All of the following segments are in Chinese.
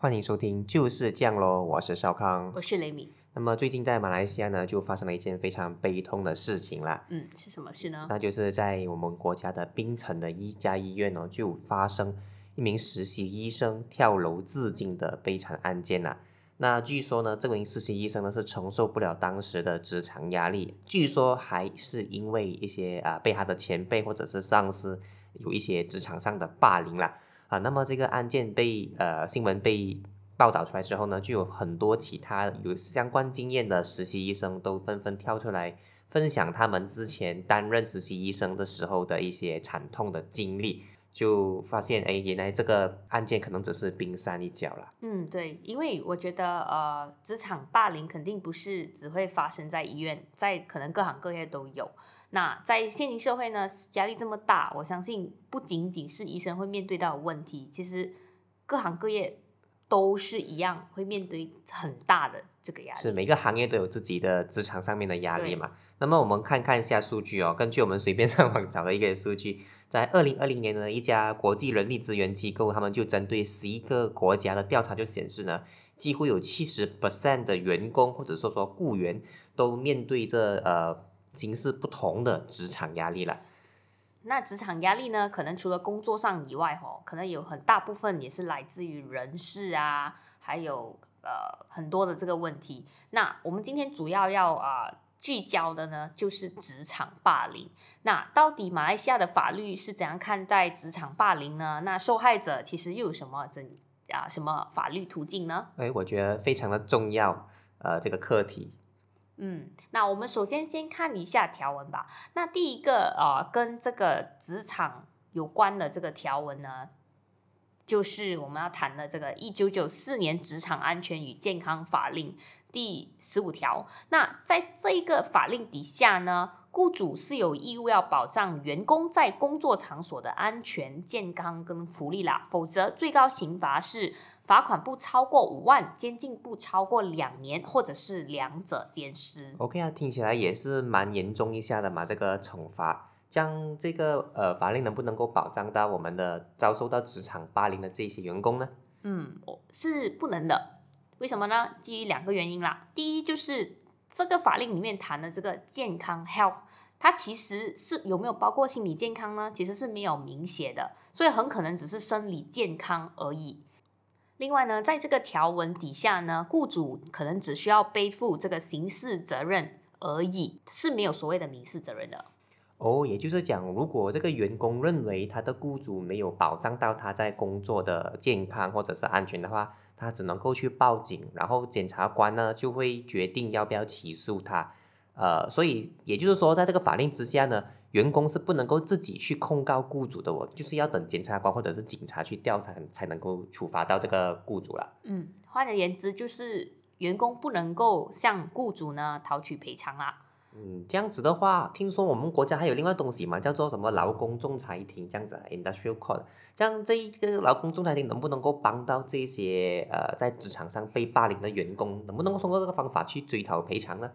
欢迎收听就是这样喽，我是少康。我是雷米。那么最近在马来西亚呢，就发生了一件非常悲痛的事情啦。嗯，是什么事呢？那就是在我们国家的槟城的一家医院呢，就发生一名实习医生跳楼自尽的悲惨案件啦。那据说呢，这名实习医生呢是承受不了当时的职场压力，据说还是因为一些啊被他的前辈或者是上司有一些职场上的霸凌啦。啊。那么这个案件被呃新闻被。报道出来之后呢，就有很多其他有相关经验的实习医生都纷纷跳出来分享他们之前担任实习医生的时候的一些惨痛的经历，就发现哎，原来这个案件可能只是冰山一角了。嗯，对，因为我觉得呃，职场霸凌肯定不是只会发生在医院，在可能各行各业都有。那在现今社会呢，压力这么大，我相信不仅仅是医生会面对到问题，其实各行各业。都是一样，会面对很大的这个压力。是每个行业都有自己的职场上面的压力嘛？那么我们看看一下数据哦。根据我们随便上网找的一个数据，在二零二零年的一家国际人力资源机构，他们就针对十一个国家的调查就显示呢，几乎有七十 percent 的员工或者说说雇员都面对着呃形式不同的职场压力了。那职场压力呢？可能除了工作上以外，吼，可能有很大部分也是来自于人事啊，还有呃很多的这个问题。那我们今天主要要啊聚焦的呢，就是职场霸凌。那到底马来西亚的法律是怎样看待职场霸凌呢？那受害者其实又有什么怎啊什么法律途径呢？哎，我觉得非常的重要，呃，这个课题。嗯，那我们首先先看一下条文吧。那第一个呃，跟这个职场有关的这个条文呢，就是我们要谈的这个一九九四年职场安全与健康法令第十五条。那在这一个法令底下呢，雇主是有义务要保障员工在工作场所的安全、健康跟福利啦，否则最高刑罚是。罚款不超过五万，监禁不超过两年，或者是两者兼施。OK 啊，听起来也是蛮严重一下的嘛，这个惩罚，将这个呃法令能不能够保障到我们的遭受到职场霸凌的这些员工呢？嗯，是不能的。为什么呢？基于两个原因啦。第一就是这个法令里面谈的这个健康 health，它其实是有没有包括心理健康呢？其实是没有明写的，所以很可能只是生理健康而已。另外呢，在这个条文底下呢，雇主可能只需要背负这个刑事责任而已，是没有所谓的民事责任的。哦，也就是讲，如果这个员工认为他的雇主没有保障到他在工作的健康或者是安全的话，他只能够去报警，然后检察官呢就会决定要不要起诉他。呃，所以也就是说，在这个法令之下呢。员工是不能够自己去控告雇主的，哦，就是要等检察官或者是警察去调查才能够处罚到这个雇主了。嗯，换而言之，就是员工不能够向雇主呢讨取赔偿啦。嗯，这样子的话，听说我们国家还有另外东西嘛，叫做什么劳工仲裁庭这样子，industrial court。这样这一个劳工仲裁庭能不能够帮到这些呃在职场上被霸凌的员工，能不能够通过这个方法去追讨赔偿呢？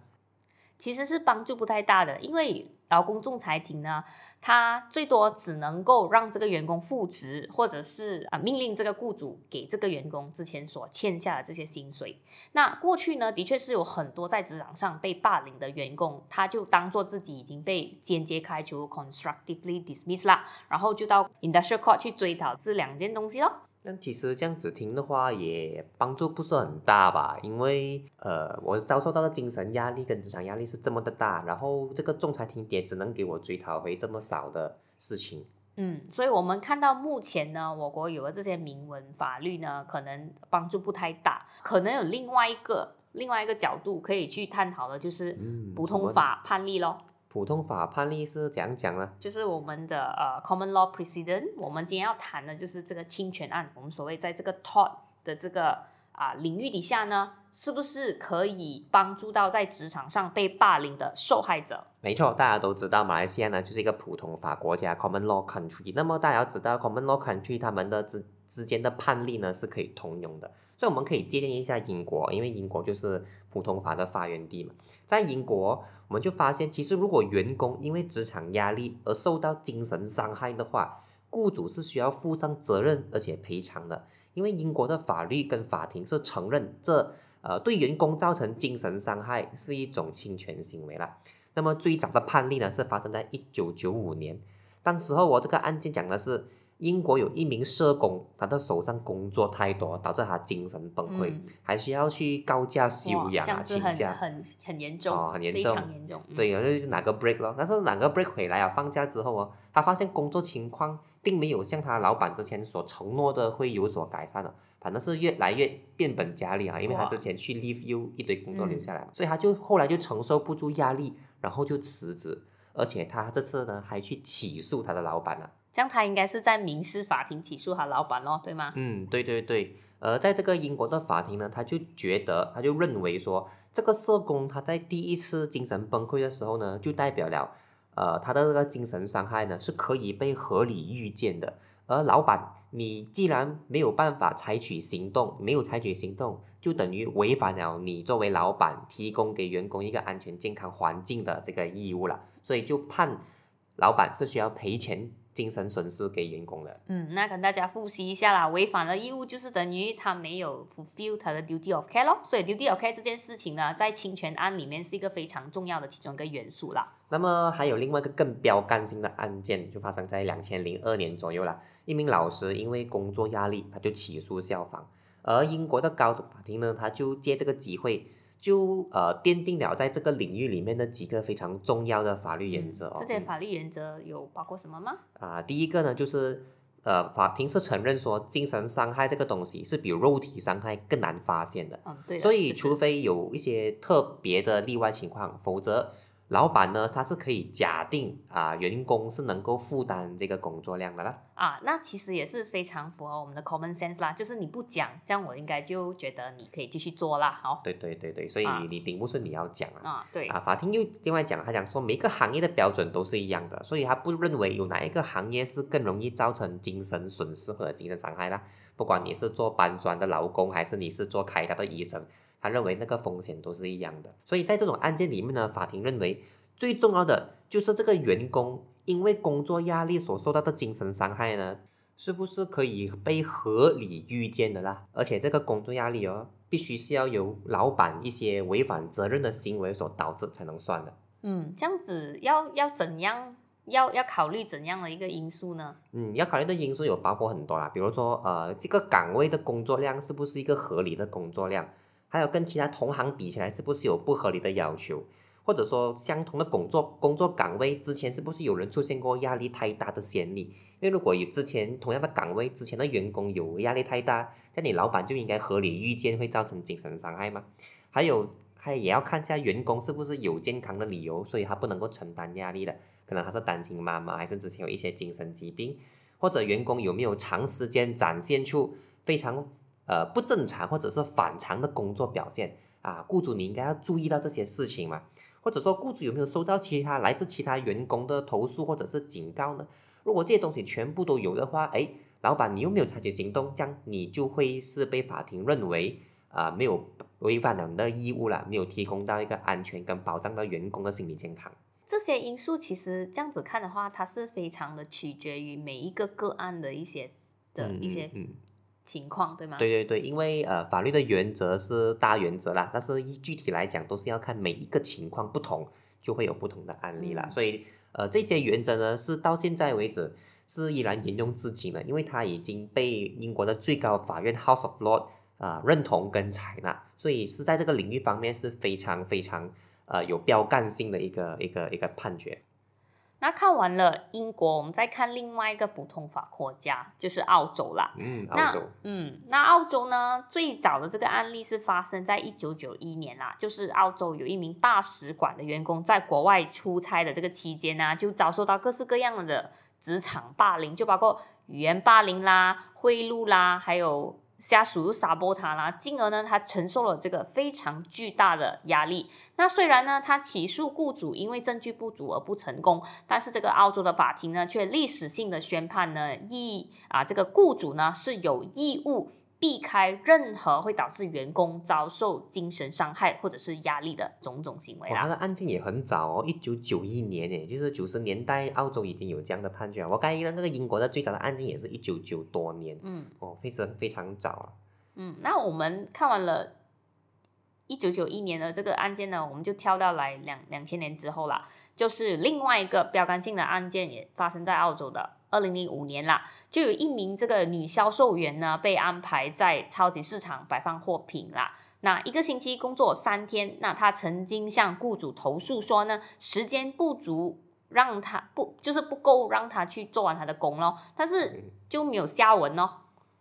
其实是帮助不太大的，因为劳工仲裁庭呢，它最多只能够让这个员工复职，或者是啊命令这个雇主给这个员工之前所欠下的这些薪水。那过去呢，的确是有很多在职场上被霸凌的员工，他就当做自己已经被间接开除 （constructively dismiss） 啦，然后就到 industrial court 去追讨这两件东西咯。那其实这样子听的话，也帮助不是很大吧？因为呃，我遭受到的精神压力跟职场压力是这么的大，然后这个仲裁庭也只能给我追讨回这么少的事情。嗯，所以我们看到目前呢，我国有了这些明文法律呢，可能帮助不太大，可能有另外一个另外一个角度可以去探讨的，就是普通法判例咯。普通法判例是怎样讲呢？就是我们的呃 common law precedent。我们今天要谈的就是这个侵权案。我们所谓在这个 tort 的这个啊领域底下呢，是不是可以帮助到在职场上被霸凌的受害者？没错，大家都知道马来西亚呢就是一个普通法国家 common law country。那么大家要知道 common law country 他们的之之间的判例呢是可以通用的。所以我们可以借鉴一下英国，因为英国就是普通法的发源地嘛。在英国，我们就发现，其实如果员工因为职场压力而受到精神伤害的话，雇主是需要负上责任而且赔偿的。因为英国的法律跟法庭是承认这呃对员工造成精神伤害是一种侵权行为了。那么最早的判例呢是发生在一九九五年，当时候我这个案件讲的是。英国有一名社工，他的手上工作太多，导致他精神崩溃，还需要去告假休养啊，请假，很很严重，哦，很严重，严重。对，就拿个 break 咯。但是拿个 break 回来啊，放假之后哦，他发现工作情况并没有像他老板之前所承诺的会有所改善了，反正是越来越变本加厉啊。因为他之前去 leave you 一堆工作留下来，所以他就后来就承受不住压力，然后就辞职，而且他这次呢还去起诉他的老板了。这样他应该是在民事法庭起诉他老板咯，对吗？嗯，对对对。而在这个英国的法庭呢，他就觉得，他就认为说，这个社工他在第一次精神崩溃的时候呢，就代表了，呃，他的这个精神伤害呢是可以被合理预见的。而老板，你既然没有办法采取行动，没有采取行动，就等于违反了你作为老板提供给员工一个安全健康环境的这个义务了。所以就判老板是需要赔钱。精神损失给员工了。嗯，那跟大家复习一下啦，违反了义务就是等于他没有 fulfill 他的 duty of care 咯。所以 duty of care 这件事情呢，在侵权案里面是一个非常重要的其中一个元素啦。那么还有另外一个更标杆性的案件，就发生在两千零二年左右了。一名老师因为工作压力，他就起诉校方，而英国的高等法庭呢，他就借这个机会。就呃奠定了在这个领域里面的几个非常重要的法律原则哦。这些法律原则有包括什么吗？啊，第一个呢就是呃法庭是承认说精神伤害这个东西是比肉体伤害更难发现的。嗯，对。所以除非有一些特别的例外情况，否则。老板呢，他是可以假定啊，员工是能够负担这个工作量的啦。啊，那其实也是非常符合我们的 common sense 啦，就是你不讲，这样我应该就觉得你可以继续做啦。好，对对对对，所以你顶不顺你要讲啊。啊，对。啊，法庭又另外讲，他讲说每个行业的标准都是一样的，所以他不认为有哪一个行业是更容易造成精神损失或者精神伤害啦。不管你是做搬砖的劳工，还是你是做开刀的医生。他认为那个风险都是一样的，所以在这种案件里面呢，法庭认为最重要的就是这个员工因为工作压力所受到的精神伤害呢，是不是可以被合理预见的啦？而且这个工作压力哦，必须是要由老板一些违反责任的行为所导致才能算的。嗯，这样子要要怎样？要要考虑怎样的一个因素呢？嗯，要考虑的因素有包括很多啦，比如说呃，这个岗位的工作量是不是一个合理的工作量？还有跟其他同行比起来，是不是有不合理的要求？或者说相同的工作工作岗位之前是不是有人出现过压力太大的先例？因为如果有之前同样的岗位之前的员工有压力太大，那你老板就应该合理预见会造成精神伤害吗？还有还也要看一下员工是不是有健康的理由，所以他不能够承担压力的，可能他是单亲妈妈，还是之前有一些精神疾病，或者员工有没有长时间展现出非常。呃，不正常或者是反常的工作表现啊，雇主你应该要注意到这些事情嘛？或者说，雇主有没有收到其他来自其他员工的投诉或者是警告呢？如果这些东西全部都有的话，哎，老板你又没有采取行动，这样你就会是被法庭认为啊没有违反了你的义务了，没有提供到一个安全跟保障到员工的心理健康。这些因素其实这样子看的话，它是非常的取决于每一个个案的一些的一些。情况对吗？对对对，因为呃，法律的原则是大原则啦，但是具体来讲都是要看每一个情况不同，就会有不同的案例啦。所以呃，这些原则呢是到现在为止是依然沿用至今的，因为它已经被英国的最高法院 House of Lords 啊认同跟采纳，所以是在这个领域方面是非常非常呃有标杆性的一个一个一个判决。那看完了英国，我们再看另外一个普通法国家，就是澳洲啦。嗯，澳洲。嗯，那澳洲呢，最早的这个案例是发生在一九九一年啦，就是澳洲有一名大使馆的员工在国外出差的这个期间呢，就遭受到各式各样的职场霸凌，就包括语言霸凌啦、贿赂啦，还有。下属又撒播他啦，进而呢，他承受了这个非常巨大的压力。那虽然呢，他起诉雇主因为证据不足而不成功，但是这个澳洲的法庭呢，却历史性的宣判呢，义啊，这个雇主呢是有义务。避开任何会导致员工遭受精神伤害或者是压力的种种行为哇，他啦。的案件也很早哦，一九九一年诶，就是九十年代澳洲已经有这样的判决了。我刚才那个英国的最早的案件也是一九九多年，嗯哦，非常非常早啊。嗯，那我们看完了。一九九一年的这个案件呢，我们就跳到来两两千年之后啦，就是另外一个标杆性的案件也发生在澳洲的二零零五年啦，就有一名这个女销售员呢被安排在超级市场摆放货品啦。那一个星期工作三天，那她曾经向雇主投诉说呢，时间不足，让她不就是不够让她去做完她的工咯，但是就没有下文哦。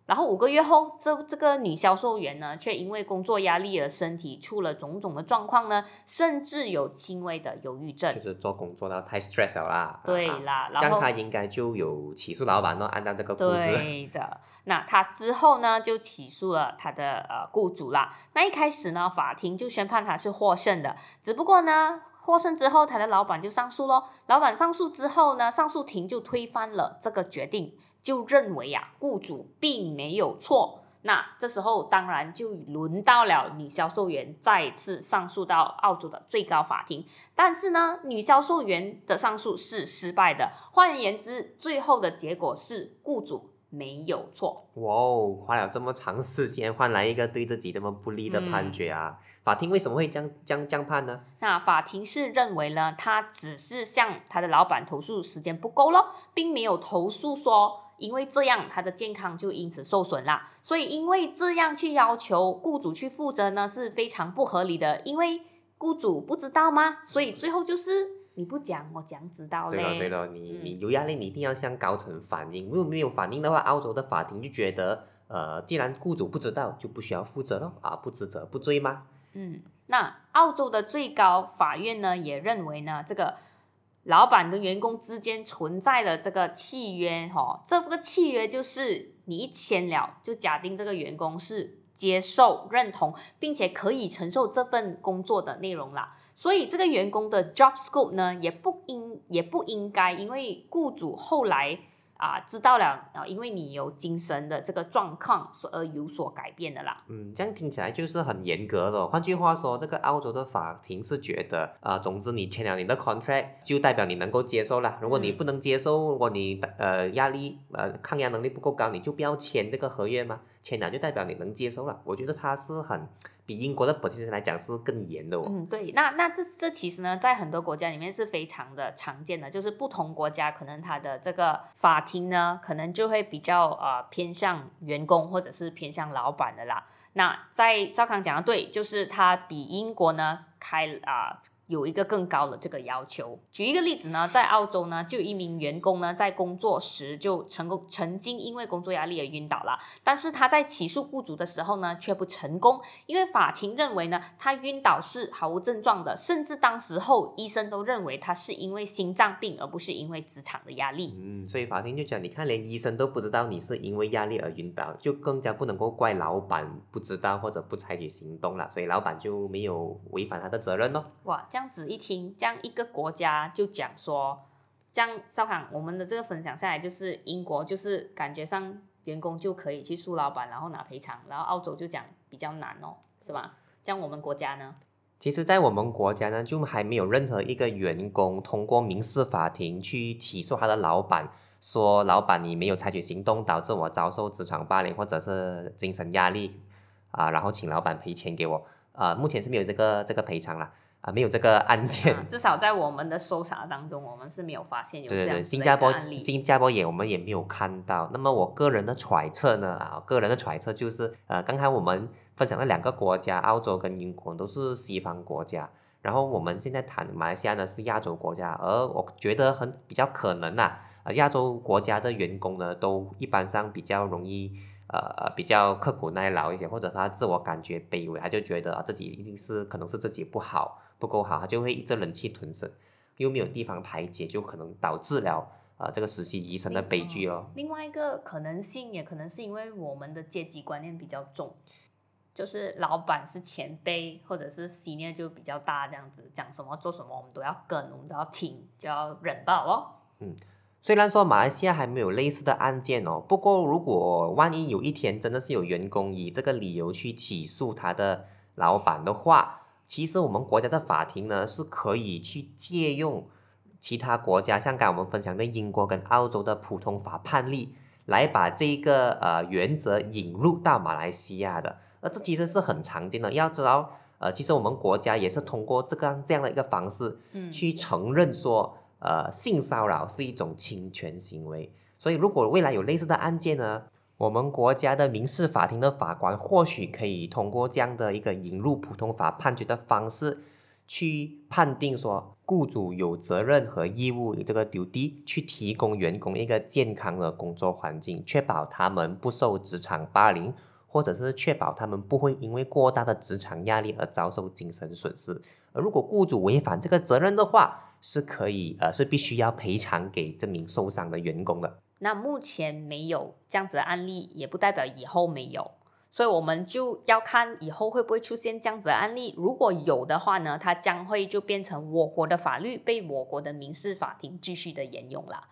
然后五个月后，这这个女销售员呢，却因为工作压力而身体出了种种的状况呢，甚至有轻微的忧郁症就。是做工作到太 stress 了啦。啊对啦，然后他应该就有起诉老板咯，按照这个故事。对的，那他之后呢，就起诉了他的呃雇主啦。那一开始呢，法庭就宣判他是获胜的，只不过呢，获胜之后，他的老板就上诉咯。老板上诉之后呢，上诉庭就推翻了这个决定，就认为啊，雇主并没有错。那这时候当然就轮到了女销售员再次上诉到澳洲的最高法庭，但是呢，女销售员的上诉是失败的。换言之，最后的结果是雇主没有错。哇哦，花了这么长时间换来一个对自己这么不利的判决啊！法庭为什么会这样这样这样判呢？那法庭是认为呢，他只是向他的老板投诉时间不够咯，并没有投诉说。因为这样，他的健康就因此受损啦。所以，因为这样去要求雇主去负责呢，是非常不合理的。因为雇主不知道吗？所以最后就是你不讲，我讲知道嘞。对了对了，你嗯你有压力，你一定要向高层反映。如果没有反映的话，澳洲的法庭就觉得，呃，既然雇主不知道，就不需要负责了，啊，不知责不罪吗？嗯，那澳洲的最高法院呢，也认为呢，这个老板跟员工之间存在的这个契约，哈、这个契约就是你一签了，就假定这个员工是接受、认同，并且可以承受这份工作的内容啦。所以这个员工的 job scope 呢，也不应也不应该因为雇主后来啊知道了啊，因为你有精神的这个状况，所而有所改变的啦。嗯，这样听起来就是很严格的。换句话说，这个澳洲的法庭是觉得，啊、总之你签了你的 contract，就代表你能够接受了。如果你嗯不能接受，如果你呃压力呃抗压能力不够高，你就不要签这个合约嘛。签了就代表你能接受了。我觉得他是很比英国的 position 来讲是更严的哦。嗯，对，那那这这其实呢，在很多国家里面是非常的常见的，就是不同国家可能它的这个法庭呢，可能就会比较呃偏向员工或者是偏向老板的啦。那在少康讲的对，就是它比英国呢开啊、有一个更高的这个要求。举一个例子呢，在澳洲呢，就有一名员工呢，在工作时就成功曾经因为工作压力而晕倒了，但是他在起诉雇主的时候呢，却不成功，因为法庭认为呢，他晕倒是毫无症状的，甚至当时候医生都认为他是因为心脏病，而不是因为职场的压力。嗯，所以法庭就讲，你看连医生都不知道你是因为压力而晕倒，就更加不能够怪老板不知道或者不采取行动了，所以老板就没有违反他的责任咯。哇，这样这样子一听，这样一个国家就讲说，这样少康，我们的这个分享下来，就是英国就是感觉上员工就可以去诉老板，然后拿赔偿，然后澳洲就讲比较难哦，是吧？这样我们国家呢？其实，在我们国家呢，就还没有任何一个员工通过民事法庭去起诉他的老板，说老板你没有采取行动，导致我遭受职场霸凌或者是精神压力啊，然后请老板赔钱给我。啊，目前是没有这个这个赔偿了，啊，没有这个案件。啊至少在我们的搜查当中，我们是没有发现有这对对对，样子的一新加坡。新加坡也我们也没有看到。那么我个人的揣测呢，啊，个人的揣测就是，呃，刚才我们分享的两个国家，澳洲跟英国都是西方国家，然后我们现在谈马来西亚呢是亚洲国家，而我觉得很比较可能呐、呃，亚洲国家的员工呢都一般上比较容易。呃，比较刻苦耐劳一些，或者他自我感觉卑微，他就觉得啊自己一定是可能是自己不好不够好，他就会一直忍气吞声，又没有地方排解，就可能导致了呃这个实习医生的悲剧哦。另外一个可能性，也可能是因为我们的阶级观念比较重，就是老板是前辈，或者是 senior 就比较大，这样子讲什么做什么，我们都要跟，我们都要听，就要忍爆哦。嗯虽然说马来西亚还没有类似的案件哦，不过如果万一有一天真的是有员工以这个理由去起诉他的老板的话，其实我们国家的法庭呢是可以去借用其他国家，像刚我们分享的英国跟澳洲的普通法判例，来把这个呃原则引入到马来西亚的。那这其实是很常见的。要知道，呃，其实我们国家也是通过这个这样的一个方式，去承认说。呃，性骚扰是一种侵权行为，所以如果未来有类似的案件呢，我们国家的民事法庭的法官或许可以通过这样的一个引入普通法判决的方式，去判定说，雇主有责任和义务以这个 duty 去提供员工一个健康的工作环境，确保他们不受职场霸凌。或者是确保他们不会因为过大的职场压力而遭受精神损失，而如果雇主违反这个责任的话，是可以呃是必须要赔偿给这名受伤的员工的。那目前没有这样子的案例，也不代表以后没有，所以我们就要看以后会不会出现这样子的案例。如果有的话呢，它将会就变成我国的法律被我国的民事法庭继续的沿用了。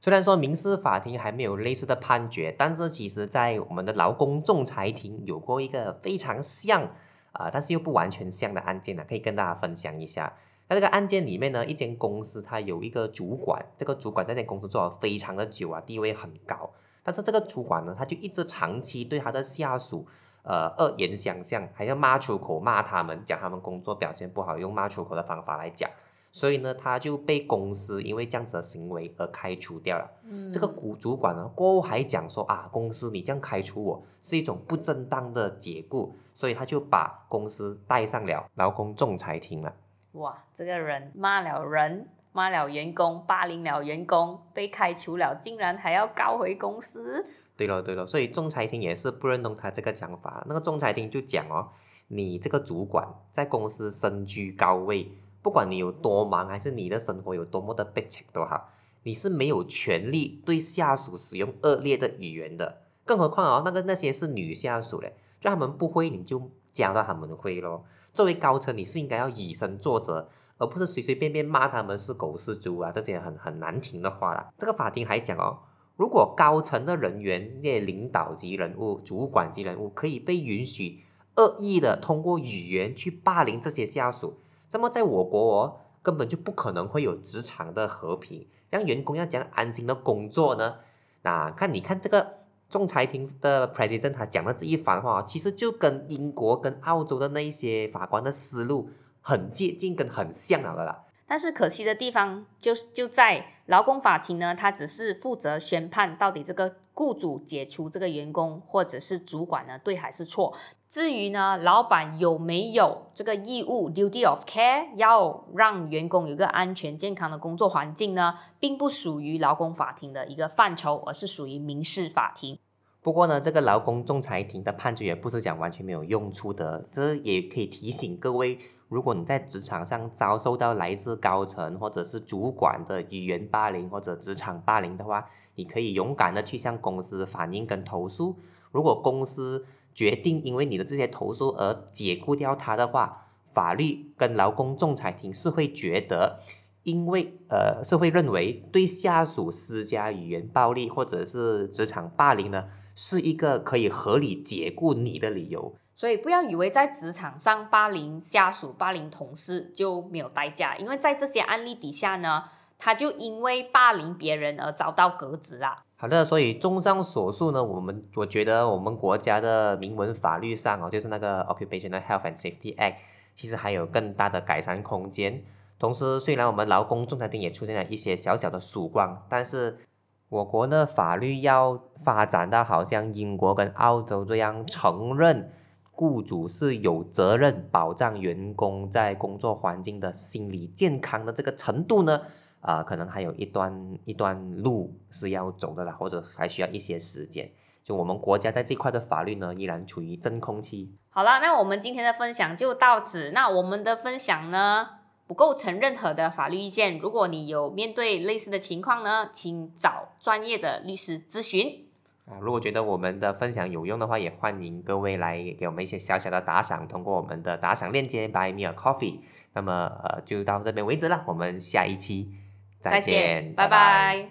虽然说民事法庭还没有类似的判决，但是其实在我们的劳工仲裁庭有过一个非常像啊，但是又不完全像的案件呢，可以跟大家分享一下。那这个案件里面呢，一间公司它有一个主管，这个主管在这间公司做了非常的久啊，地位很高，但是这个主管呢，他就一直长期对他的下属呃恶言相向，还要骂出口骂他们，讲他们工作表现不好，用骂出口的方法来讲。所以呢，他就被公司因为这样子的行为而开除掉了。这个股主管呢，过后还讲说啊，公司你这样开除我是一种不正当的解雇，所以他就把公司带上了劳工仲裁庭了。哇，这个人骂了人，骂了员工，霸凌了员工，被开除了，竟然还要告回公司。对了对了，所以仲裁庭也是不认同他这个讲法。那个仲裁庭就讲哦，你这个主管在公司身居高位。不管你有多忙，还是你的生活有多么的悲惨都好，你是没有权利对下属使用恶劣的语言的。更何况哦，那个那些是女下属嘞，就他们不会，你就教到他们会咯。作为高层，你是应该要以身作则，而不是随随便便骂他们是狗是猪啊这些很很难听的话啦。这个法庭还讲哦，如果高层的人员，那些领导级人物、主管级人物，可以被允许恶意的通过语言去霸凌这些下属。那么在我国哦，根本就不可能会有职场的和平，让员工要讲安心的工作呢？那看你看这个仲裁庭的 president 他讲的这一番话，其实就跟英国跟澳洲的那一些法官的思路很接近，跟很像了的啦。但是可惜的地方就就在劳工法庭呢，他只是负责宣判到底这个雇主解除这个员工或者是主管呢对还是错。至于呢，老板有没有这个义务 （duty of care） 要让员工有个安全健康的工作环境呢，并不属于劳工法庭的一个范畴，而是属于民事法庭。不过呢，这个劳工仲裁庭的判决也不是讲完全没有用处的，这也可以提醒各位。如果你在职场上遭受到来自高层或者是主管的语言霸凌或者职场霸凌的话，你可以勇敢的去向公司反映跟投诉。如果公司决定因为你的这些投诉而解雇掉他的话，法律跟劳工仲裁庭是会觉得，因为呃是会认为对下属施加语言暴力或者是职场霸凌呢，是一个可以合理解雇你的理由。所以不要以为在职场上霸凌下属、霸凌同事就没有代价，因为在这些案例底下呢，他就因为霸凌别人而遭到革职啦。好的，所以综上所述呢，我们我觉得我们国家的明文法律上哦，就是那个 Occupational Health and Safety Act，其实还有更大的改善空间。同时，虽然我们劳工仲裁庭也出现了一些小小的曙光，但是我国的法律要发展到好像英国跟澳洲这样承认。雇主是有责任保障员工在工作环境的心理健康的这个程度呢，啊，可能还有一段一段路是要走的啦，或者还需要一些时间。就我们国家在这块的法律呢，依然处于真空期。好了，那我们今天的分享就到此。那我们的分享呢，不构成任何的法律意见。如果你有面对类似的情况呢，请找专业的律师咨询。啊，如果觉得我们的分享有用的话，也欢迎各位来给我们一些小小的打赏，通过我们的打赏链接 Buy Me a Coffee。那么呃，就到这边为止了，我们下一期再见，拜拜。